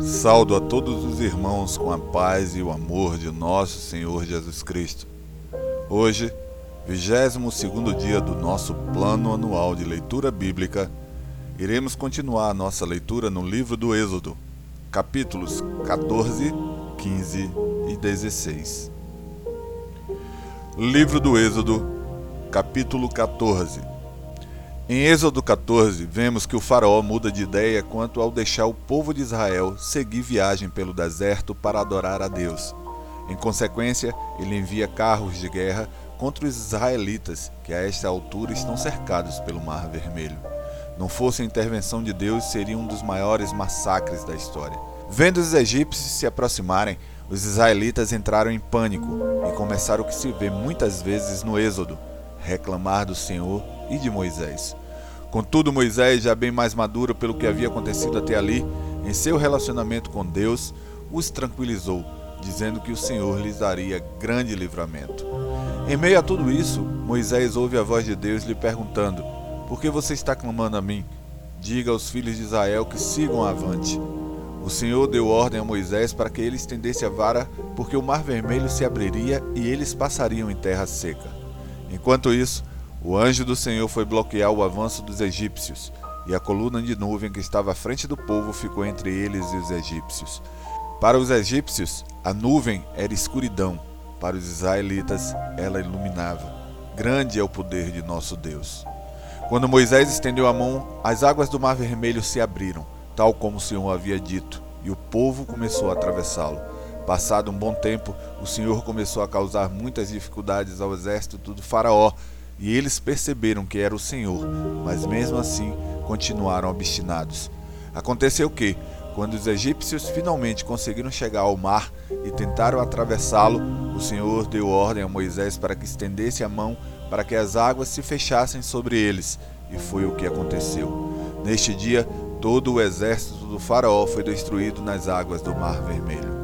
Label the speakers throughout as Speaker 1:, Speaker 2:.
Speaker 1: Saldo a todos os irmãos com a paz e o amor de nosso Senhor Jesus Cristo. Hoje, 22 dia do nosso plano anual de leitura bíblica, iremos continuar nossa leitura no livro do Êxodo, capítulos 14, 15 e 16. Livro do Êxodo, capítulo 14 em Êxodo 14, vemos que o faraó muda de ideia quanto ao deixar o povo de Israel seguir viagem pelo deserto para adorar a Deus. Em consequência, ele envia carros de guerra contra os israelitas, que a esta altura estão cercados pelo Mar Vermelho. Não fosse a intervenção de Deus, seria um dos maiores massacres da história. Vendo os egípcios se aproximarem, os israelitas entraram em pânico e começaram o que se vê muitas vezes no Êxodo: reclamar do Senhor e de Moisés. Contudo, Moisés, já bem mais maduro pelo que havia acontecido até ali, em seu relacionamento com Deus, os tranquilizou, dizendo que o Senhor lhes daria grande livramento. Em meio a tudo isso, Moisés ouve a voz de Deus lhe perguntando: Por que você está clamando a mim? Diga aos filhos de Israel que sigam avante. O Senhor deu ordem a Moisés para que ele estendesse a vara, porque o mar vermelho se abriria e eles passariam em terra seca. Enquanto isso, o anjo do Senhor foi bloquear o avanço dos egípcios, e a coluna de nuvem que estava à frente do povo ficou entre eles e os egípcios. Para os egípcios, a nuvem era escuridão, para os israelitas, ela iluminava. Grande é o poder de nosso Deus. Quando Moisés estendeu a mão, as águas do Mar Vermelho se abriram, tal como o Senhor havia dito, e o povo começou a atravessá-lo. Passado um bom tempo, o Senhor começou a causar muitas dificuldades ao exército do Faraó, e eles perceberam que era o Senhor, mas mesmo assim continuaram obstinados. Aconteceu que, quando os egípcios finalmente conseguiram chegar ao mar e tentaram atravessá-lo, o Senhor deu ordem a Moisés para que estendesse a mão para que as águas se fechassem sobre eles, e foi o que aconteceu. Neste dia, todo o exército do Faraó foi destruído nas águas do Mar Vermelho.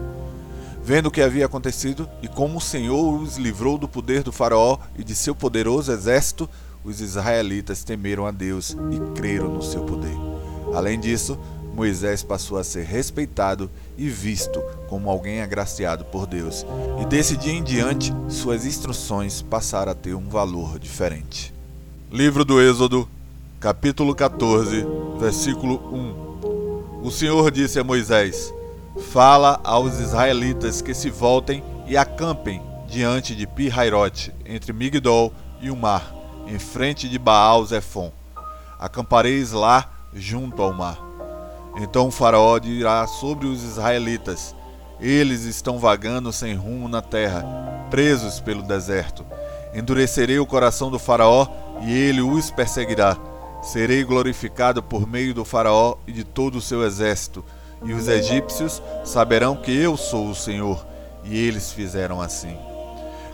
Speaker 1: Vendo o que havia acontecido e como o Senhor os livrou do poder do Faraó e de seu poderoso exército, os israelitas temeram a Deus e creram no seu poder. Além disso, Moisés passou a ser respeitado e visto como alguém agraciado por Deus, e desse dia em diante suas instruções passaram a ter um valor diferente. Livro do Êxodo, capítulo 14, versículo 1 O Senhor disse a Moisés: fala aos israelitas que se voltem e acampem diante de Pi-Hairote, entre Migdol e o mar, em frente de Baal-Zephon. Acampareis lá junto ao mar. Então o faraó dirá sobre os israelitas: Eles estão vagando sem rumo na terra, presos pelo deserto. Endurecerei o coração do faraó e ele os perseguirá. Serei glorificado por meio do faraó e de todo o seu exército e os egípcios saberão que eu sou o Senhor. E eles fizeram assim.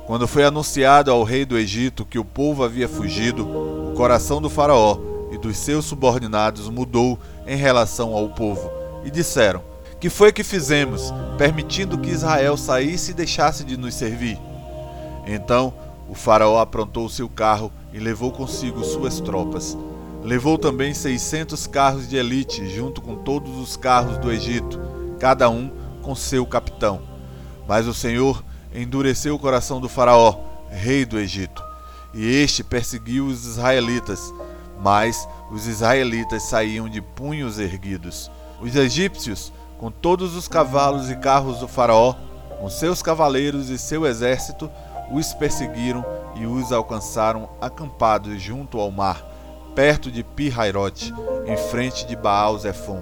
Speaker 1: Quando foi anunciado ao rei do Egito que o povo havia fugido, o coração do Faraó e dos seus subordinados mudou em relação ao povo, e disseram: Que foi que fizemos, permitindo que Israel saísse e deixasse de nos servir? Então o Faraó aprontou seu carro e levou consigo suas tropas Levou também seiscentos carros de elite, junto com todos os carros do Egito, cada um com seu capitão. Mas o Senhor endureceu o coração do Faraó, rei do Egito, e este perseguiu os israelitas, mas os israelitas saíam de punhos erguidos. Os egípcios, com todos os cavalos e carros do Faraó, com seus cavaleiros e seu exército, os perseguiram e os alcançaram acampados junto ao mar perto de Pi-Hairote, em frente de Baal-Zephon.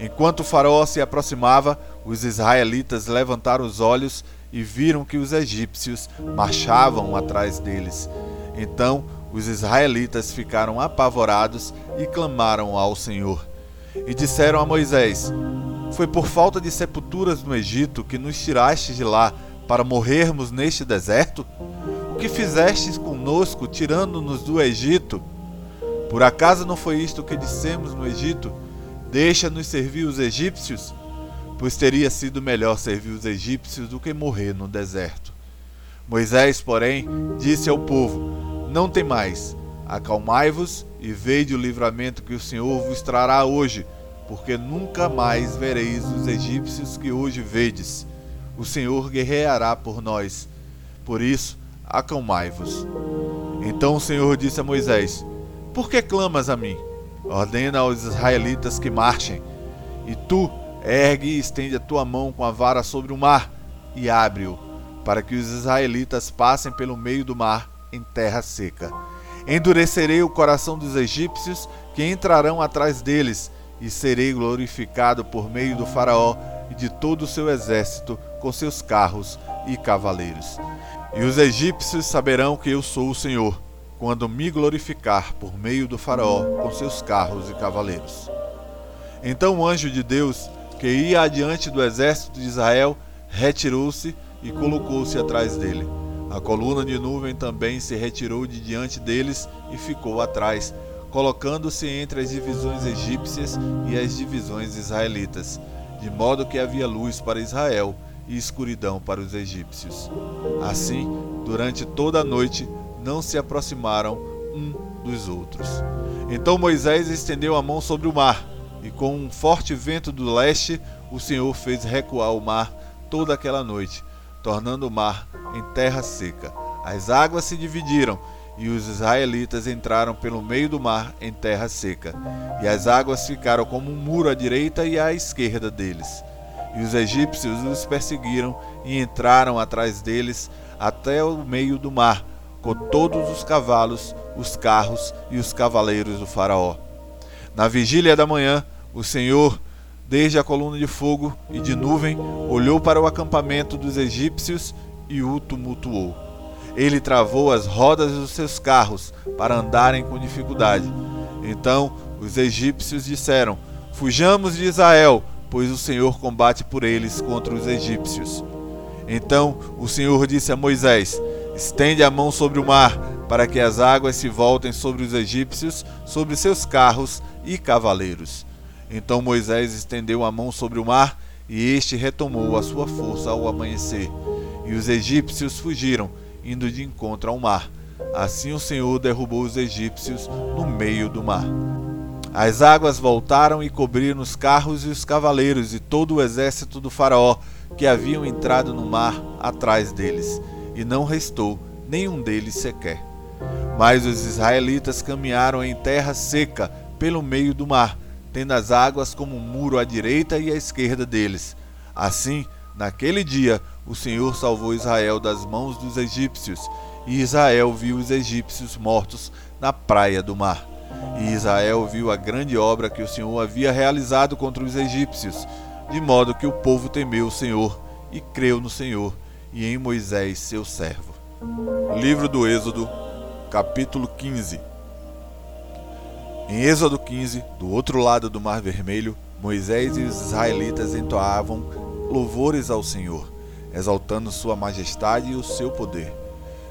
Speaker 1: Enquanto o faraó se aproximava, os israelitas levantaram os olhos e viram que os egípcios marchavam atrás deles. Então os israelitas ficaram apavorados e clamaram ao Senhor. E disseram a Moisés: Foi por falta de sepulturas no Egito que nos tiraste de lá para morrermos neste deserto? O que fizestes conosco, tirando-nos do Egito? Por acaso não foi isto que dissemos no Egito? Deixa-nos servir os egípcios? Pois teria sido melhor servir os egípcios do que morrer no deserto. Moisés, porém, disse ao povo: Não tem mais, acalmai-vos e veide o livramento que o Senhor vos trará hoje, porque nunca mais vereis os egípcios que hoje vedes. O Senhor guerreará por nós. Por isso, acalmai-vos. Então o Senhor disse a Moisés: Por que clamas a mim? Ordena aos israelitas que marchem. E tu, ergue e estende a tua mão com a vara sobre o mar e abre-o, para que os israelitas passem pelo meio do mar em terra seca. Endurecerei o coração dos egípcios que entrarão atrás deles e serei glorificado por meio do Faraó e de todo o seu exército, com seus carros e cavaleiros. E os egípcios saberão que eu sou o Senhor, quando me glorificar por meio do Faraó, com seus carros e cavaleiros. Então o anjo de Deus, que ia adiante do exército de Israel, retirou-se e colocou-se atrás dele. A coluna de nuvem também se retirou de diante deles e ficou atrás, colocando-se entre as divisões egípcias e as divisões israelitas, de modo que havia luz para Israel e escuridão para os egípcios. Assim, durante toda a noite, não se aproximaram um dos outros. Então Moisés estendeu a mão sobre o mar, e com um forte vento do leste, o Senhor fez recuar o mar toda aquela noite, tornando o mar em terra seca. As águas se dividiram e os israelitas entraram pelo meio do mar em terra seca, e as águas ficaram como um muro à direita e à esquerda deles. E os egípcios os perseguiram e entraram atrás deles até o meio do mar, com todos os cavalos, os carros e os cavaleiros do Faraó. Na vigília da manhã, o Senhor, desde a coluna de fogo e de nuvem, olhou para o acampamento dos egípcios e o tumultuou ele travou as rodas dos seus carros para andarem com dificuldade. Então os egípcios disseram: Fujamos de Israel, pois o Senhor combate por eles contra os egípcios. Então o Senhor disse a Moisés: Estende a mão sobre o mar, para que as águas se voltem sobre os egípcios, sobre seus carros e cavaleiros. Então Moisés estendeu a mão sobre o mar, e este retomou a sua força ao amanhecer. E os egípcios fugiram, indo de encontro ao mar. Assim o Senhor derrubou os egípcios no meio do mar. As águas voltaram e cobriram os carros e os cavaleiros e todo o exército do Faraó que haviam entrado no mar atrás deles, e não restou nenhum deles sequer. Mas os israelitas caminharam em terra seca pelo meio do mar, tendo as águas como um muro à direita e à esquerda deles. Assim, naquele dia, o Senhor salvou Israel das mãos dos egípcios, e Israel viu os egípcios mortos na praia do mar. E Israel viu a grande obra que o Senhor havia realizado contra os egípcios, de modo que o povo temeu o Senhor e creu no Senhor e em Moisés, seu servo. Livro do Êxodo, capítulo 15. Em Êxodo 15, do outro lado do Mar Vermelho, Moisés e os israelitas entoavam louvores ao Senhor exaltando Sua majestade e o seu poder.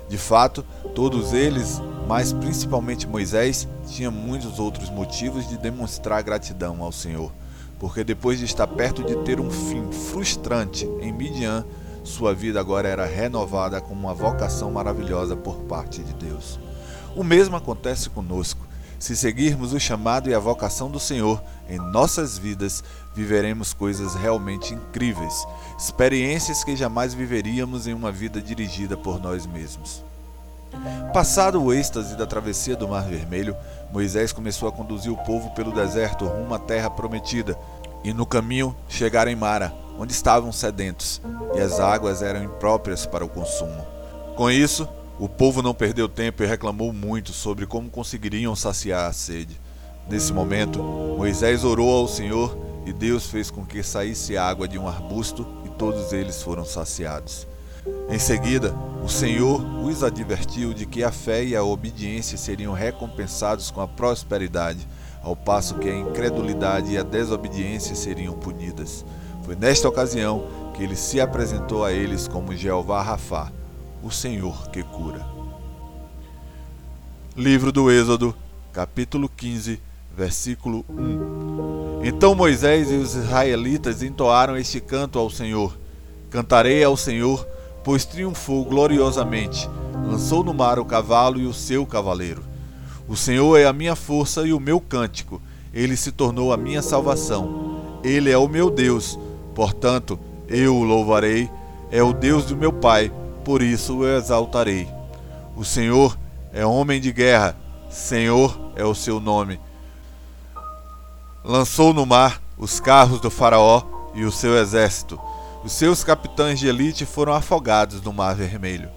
Speaker 1: De fato, todos eles, mas principalmente Moisés, tinham muitos outros motivos de demonstrar gratidão ao Senhor, porque depois de estar perto de ter um fim frustrante em Midian, sua vida agora era renovada com uma vocação maravilhosa por parte de Deus. O mesmo acontece conosco. Se seguirmos o chamado e a vocação do Senhor em nossas vidas, viveremos coisas realmente incríveis, experiências que jamais viveríamos em uma vida dirigida por nós mesmos. Passado o êxtase da travessia do Mar Vermelho, Moisés começou a conduzir o povo pelo deserto rumo à terra prometida, e no caminho chegaram em Mara, onde estavam sedentos, e as águas eram impróprias para o consumo. Com isso, o povo não perdeu tempo e reclamou muito sobre como conseguiriam saciar a sede. Nesse momento, Moisés orou ao Senhor e Deus fez com que saísse água de um arbusto e todos eles foram saciados. Em seguida, o Senhor os advertiu de que a fé e a obediência seriam recompensados com a prosperidade, ao passo que a incredulidade e a desobediência seriam punidas. Foi nesta ocasião que ele se apresentou a eles como Jeová Rafá, o Senhor que cura. Livro do Êxodo, capítulo 15, versículo 1. Então Moisés e os israelitas entoaram este canto ao Senhor: Cantarei ao Senhor, pois triunfou gloriosamente, lançou no mar o cavalo e o seu cavaleiro. O Senhor é a minha força e o meu cântico, ele se tornou a minha salvação. Ele é o meu Deus, portanto, eu o louvarei. É o Deus do meu Pai, por isso o exaltarei. O Senhor é homem de guerra, Senhor é o seu nome. Lançou no mar os carros do Faraó e o seu exército. Os seus capitães de elite foram afogados no Mar Vermelho.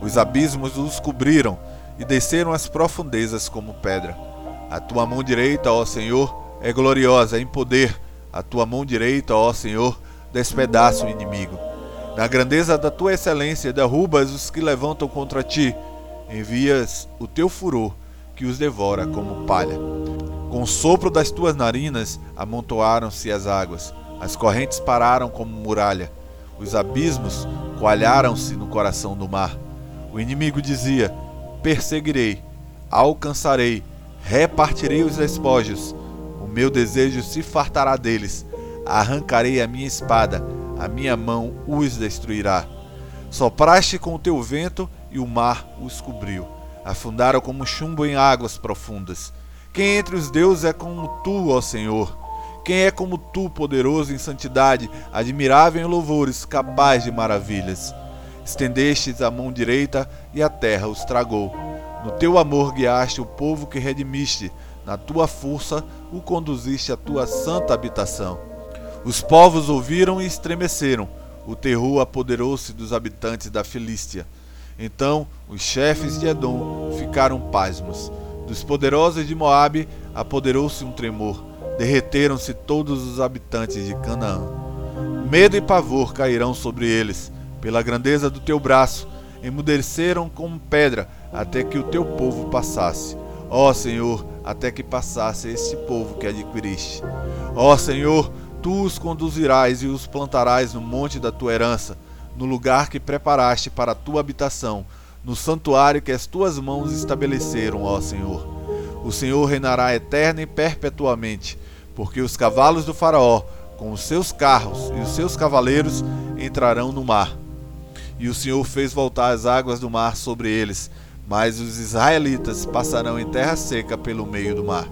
Speaker 1: Os abismos os cobriram e desceram as profundezas como pedra. A tua mão direita, ó Senhor, é gloriosa em poder. A tua mão direita, ó Senhor, despedaça o inimigo. Na grandeza da tua excelência, derrubas os que levantam contra ti. Envias o teu furor, que os devora como palha. Com o sopro das tuas narinas amontoaram-se as águas. As correntes pararam como muralha. Os abismos coalharam-se no coração do mar. O inimigo dizia: Perseguirei, alcançarei, repartirei os despojos. O meu desejo se fartará deles. Arrancarei a minha espada, a minha mão os destruirá. Sopraste com o teu vento e o mar os cobriu. Afundaram como chumbo em águas profundas. Quem entre os deuses é como tu, ó Senhor? Quem é como tu, poderoso em santidade, admirável em louvores, capaz de maravilhas? Estendestes a mão direita e a terra os tragou. No teu amor guiaste o povo que redimiste, na tua força o conduziste à tua santa habitação. Os povos ouviram e estremeceram, o terror apoderou-se dos habitantes da Filístia. Então os chefes de Edom ficaram pasmos. Dos poderosos de Moabe apoderou-se um tremor. Derreteram-se todos os habitantes de Canaã. Medo e pavor cairão sobre eles pela grandeza do teu braço, emudeceram como pedra até que o teu povo passasse. Ó Senhor, até que passasse este povo que adquiriste. Ó Senhor, tu os conduzirás e os plantarás no monte da tua herança, no lugar que preparaste para a tua habitação, no santuário que as tuas mãos estabeleceram, ó Senhor. O Senhor reinará eterna e perpetuamente, porque os cavalos do Faraó, com os seus carros e os seus cavaleiros, entrarão no mar e o Senhor fez voltar as águas do mar sobre eles, mas os israelitas passarão em terra seca pelo meio do mar.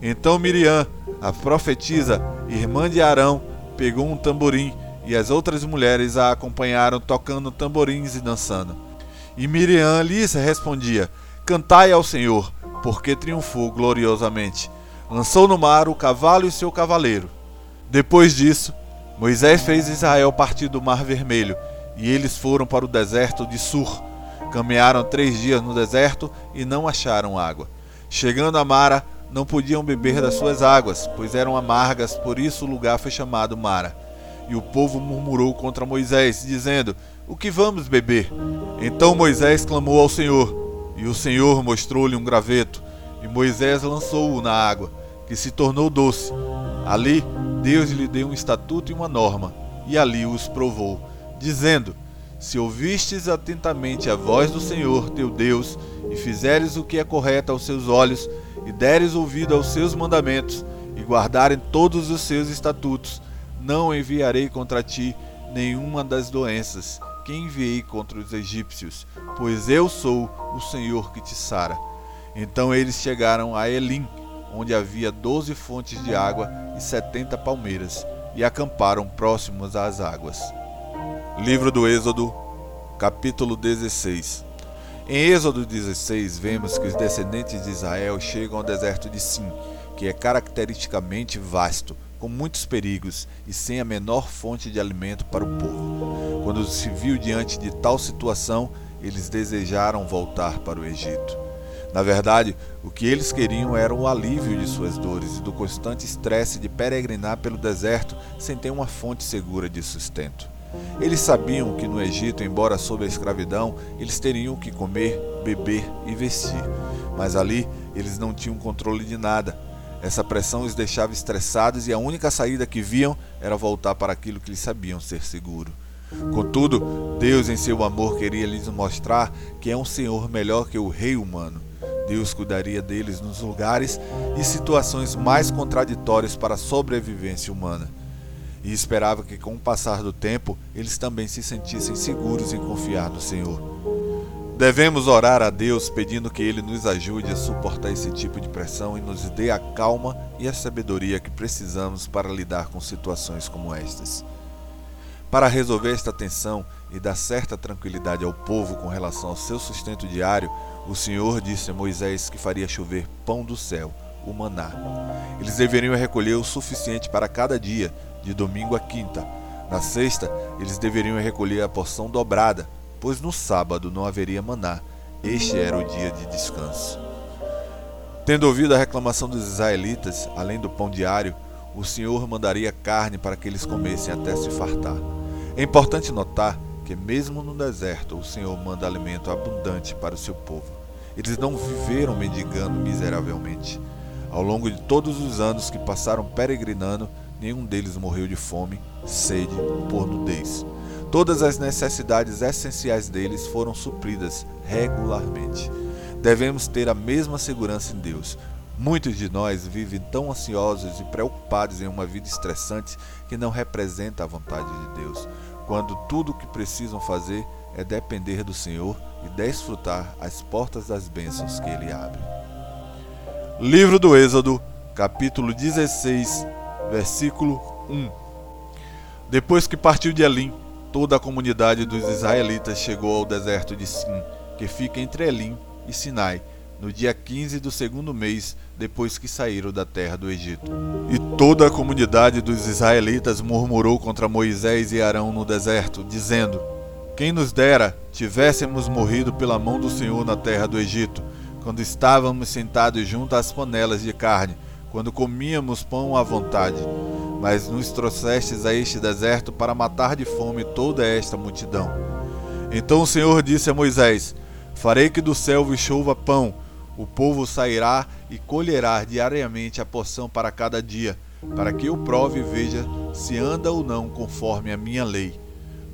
Speaker 1: Então Miriam, a profetisa, irmã de Arão, pegou um tamborim e as outras mulheres a acompanharam tocando tamborins e dançando. E Miriam lhes respondia: Cantai ao Senhor, porque triunfou gloriosamente. Lançou no mar o cavalo e seu cavaleiro. Depois disso, Moisés fez Israel partir do Mar Vermelho e eles foram para o deserto de Sur. Caminharam três dias no deserto e não acharam água. Chegando a Mara, não podiam beber das suas águas, pois eram amargas, por isso o lugar foi chamado Mara. E o povo murmurou contra Moisés, dizendo: O que vamos beber? Então Moisés clamou ao Senhor, e o Senhor mostrou-lhe um graveto, e Moisés lançou-o na água, que se tornou doce. Ali Deus lhe deu um estatuto e uma norma, e ali os provou dizendo: Se ouvistes atentamente a voz do Senhor teu Deus, e fizeres o que é correto aos seus olhos, e deres ouvido aos seus mandamentos, e guardarem todos os seus estatutos, não enviarei contra ti nenhuma das doenças que enviei contra os egípcios, pois eu sou o Senhor que te sara. Então eles chegaram a Elim, onde havia doze fontes de água e setenta palmeiras, e acamparam próximos às águas. Livro do Êxodo, capítulo 16. Em Êxodo 16, vemos que os descendentes de Israel chegam ao deserto de Sim, que é caracteristicamente vasto, com muitos perigos e sem a menor fonte de alimento para o povo. Quando se viu diante de tal situação, eles desejaram voltar para o Egito. Na verdade, o que eles queriam era o alívio de suas dores e do constante estresse de peregrinar pelo deserto sem ter uma fonte segura de sustento. Eles sabiam que no Egito, embora sob a escravidão, eles teriam que comer, beber e vestir, mas ali eles não tinham controle de nada. Essa pressão os deixava estressados e a única saída que viam era voltar para aquilo que eles sabiam ser seguro. Contudo, Deus, em seu amor, queria lhes mostrar que é um Senhor melhor que o rei humano. Deus cuidaria deles nos lugares e situações mais contraditórias para a sobrevivência humana e esperava que, com o passar do tempo, eles também se sentissem seguros em confiar no Senhor. Devemos orar a Deus pedindo que Ele nos ajude a suportar esse tipo de pressão e nos dê a calma e a sabedoria que precisamos para lidar com situações como estas. Para resolver esta tensão e dar certa tranquilidade ao povo com relação ao seu sustento diário, o Senhor disse a Moisés que faria chover pão do céu, o maná. Eles deveriam recolher o suficiente para cada dia, de domingo a quinta. Na sexta, eles deveriam recolher a porção dobrada pois no sábado não haveria maná. Este era o dia de descanso. Tendo ouvido a reclamação dos israelitas, além do pão diário, o Senhor mandaria carne para que eles comessem até se fartar. É importante notar que, mesmo no deserto, o Senhor manda alimento abundante para o seu povo. Eles não viveram mendigando miseravelmente. Ao longo de todos os anos que passaram peregrinando, nenhum deles morreu de fome, sede ou nudez. Todas as necessidades essenciais deles foram supridas regularmente. Devemos ter a mesma segurança em Deus. Muitos de nós vivem tão ansiosos e preocupados em uma vida estressante que não representa a vontade de Deus, quando tudo o que precisam fazer é depender do Senhor e desfrutar as portas das bênçãos que Ele abre. Livro do Êxodo, capítulo 16, versículo 1 Depois que partiu de Elim, toda a comunidade dos israelitas chegou ao deserto de Sim, que fica entre Elim e Sinai, no dia 15 do segundo mês depois que saíram da terra do Egito. E toda a comunidade dos israelitas murmurou contra Moisés e Arão no deserto, dizendo: Quem nos dera tivéssemos morrido pela mão do Senhor na terra do Egito, quando estávamos sentados junto às panelas de carne, quando comíamos pão à vontade mas nos trouxestes a este deserto para matar de fome toda esta multidão. Então o Senhor disse a Moisés: Farei que do céu vos chova pão, o povo sairá e colherá diariamente a porção para cada dia, para que eu prove e veja se anda ou não conforme a minha lei.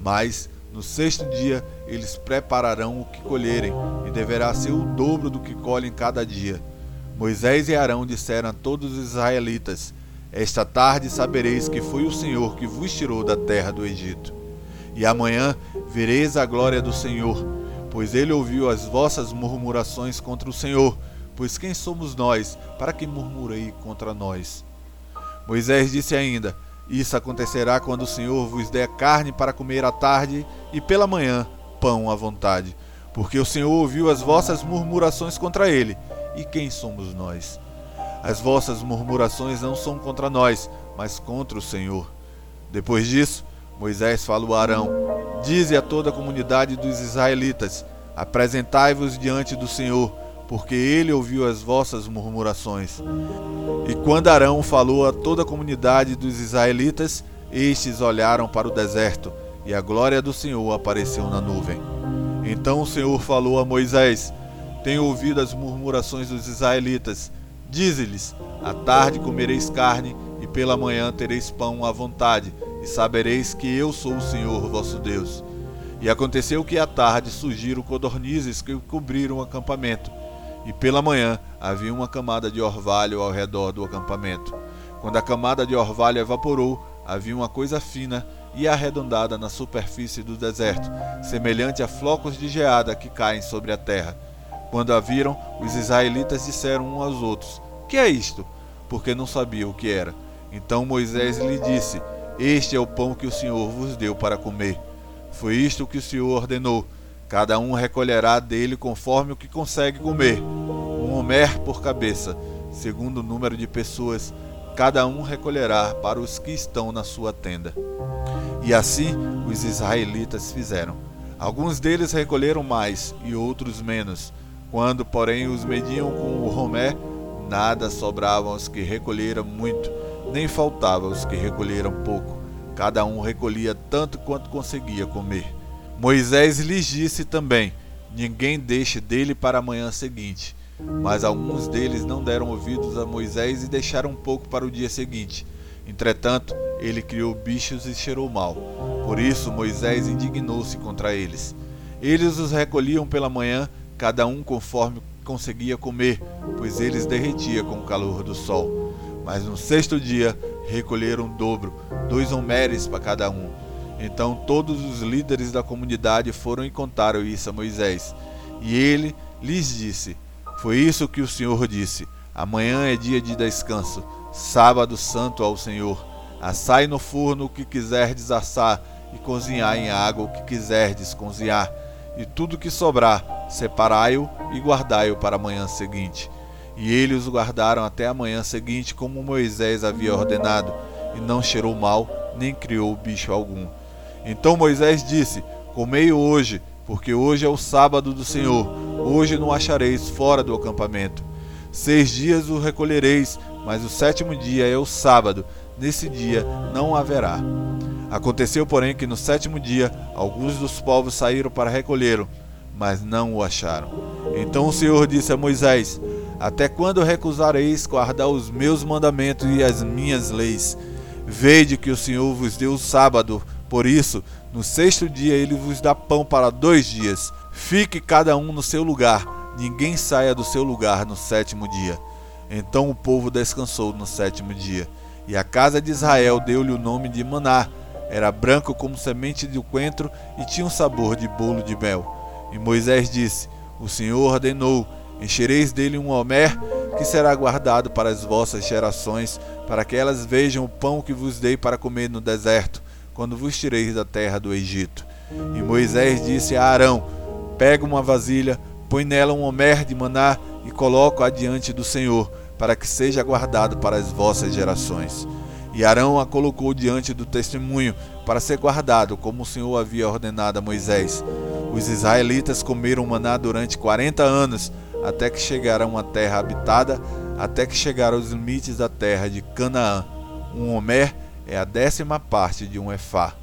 Speaker 1: Mas no sexto dia eles prepararão o que colherem, e deverá ser o dobro do que colhem cada dia. Moisés e Arão disseram a todos os israelitas: esta tarde sabereis que foi o Senhor que vos tirou da terra do Egito. E amanhã vereis a glória do Senhor, pois ele ouviu as vossas murmurações contra o Senhor. Pois quem somos nós para que murmurei contra nós? Moisés disse ainda: Isso acontecerá quando o Senhor vos der carne para comer à tarde e pela manhã pão à vontade. Porque o Senhor ouviu as vossas murmurações contra ele. E quem somos nós? As vossas murmurações não são contra nós, mas contra o Senhor. Depois disso, Moisés falou a Arão: Dize a toda a comunidade dos israelitas: Apresentai-vos diante do Senhor, porque ele ouviu as vossas murmurações. E quando Arão falou a toda a comunidade dos israelitas, estes olharam para o deserto, e a glória do Senhor apareceu na nuvem. Então o Senhor falou a Moisés: Tenho ouvido as murmurações dos israelitas Dize-lhes: À tarde comereis carne, e pela manhã tereis pão à vontade, e sabereis que eu sou o Senhor vosso Deus. E aconteceu que à tarde surgiram codornizes que cobriram o acampamento, e pela manhã havia uma camada de orvalho ao redor do acampamento. Quando a camada de orvalho evaporou, havia uma coisa fina e arredondada na superfície do deserto, semelhante a flocos de geada que caem sobre a terra quando a viram, os israelitas disseram uns aos outros: Que é isto? Porque não sabiam o que era. Então Moisés lhe disse: Este é o pão que o Senhor vos deu para comer. Foi isto que o Senhor ordenou: Cada um recolherá dele conforme o que consegue comer, um homer por cabeça, segundo o número de pessoas, cada um recolherá para os que estão na sua tenda. E assim os israelitas fizeram. Alguns deles recolheram mais e outros menos quando, porém, os mediam com o romé, nada sobrava aos que recolheram muito, nem faltava aos que recolheram pouco. Cada um recolhia tanto quanto conseguia comer. Moisés lhes disse também: Ninguém deixe dele para a manhã seguinte. Mas alguns deles não deram ouvidos a Moisés e deixaram um pouco para o dia seguinte. Entretanto, ele criou bichos e cheirou mal. Por isso Moisés indignou-se contra eles. Eles os recolhiam pela manhã cada um conforme conseguia comer, pois eles derretia com o calor do sol. Mas no sexto dia recolheram o dobro, dois homeres para cada um. Então todos os líderes da comunidade foram e contaram isso a Moisés. E ele lhes disse: Foi isso que o Senhor disse: Amanhã é dia de descanso, sábado santo ao Senhor. Assai no forno o que quiserdes assar, e cozinhai em água o que quiserdes cozinhar. E tudo que sobrar, separai-o e guardai-o para a manhã seguinte. E eles o guardaram até a manhã seguinte, como Moisés havia ordenado, e não cheirou mal, nem criou bicho algum. Então Moisés disse: Comei hoje, porque hoje é o sábado do Senhor. Hoje não achareis fora do acampamento. Seis dias o recolhereis, mas o sétimo dia é o sábado. Nesse dia não haverá. Aconteceu, porém, que no sétimo dia alguns dos povos saíram para recolhê-lo, mas não o acharam. Então o Senhor disse a Moisés: até quando recusareis guardar os meus mandamentos e as minhas leis? Vede que o Senhor vos deu o sábado, por isso, no sexto dia ele vos dá pão para dois dias. Fique cada um no seu lugar, ninguém saia do seu lugar no sétimo dia. Então o povo descansou no sétimo dia. E a casa de Israel deu-lhe o nome de Maná. Era branco como semente de coentro e tinha um sabor de bolo de mel. E Moisés disse: O Senhor ordenou Enchereis dele um homer que será guardado para as vossas gerações, para que elas vejam o pão que vos dei para comer no deserto, quando vos tireis da terra do Egito. E Moisés disse a Arão: Pega uma vasilha, põe nela um homer de maná e coloca-a diante do Senhor, para que seja guardado para as vossas gerações. E Arão a colocou diante do testemunho, para ser guardado, como o Senhor havia ordenado a Moisés. Os israelitas comeram maná durante quarenta anos, até que chegaram a uma terra habitada, até que chegaram aos limites da terra de Canaã. Um homer é a décima parte de um efá.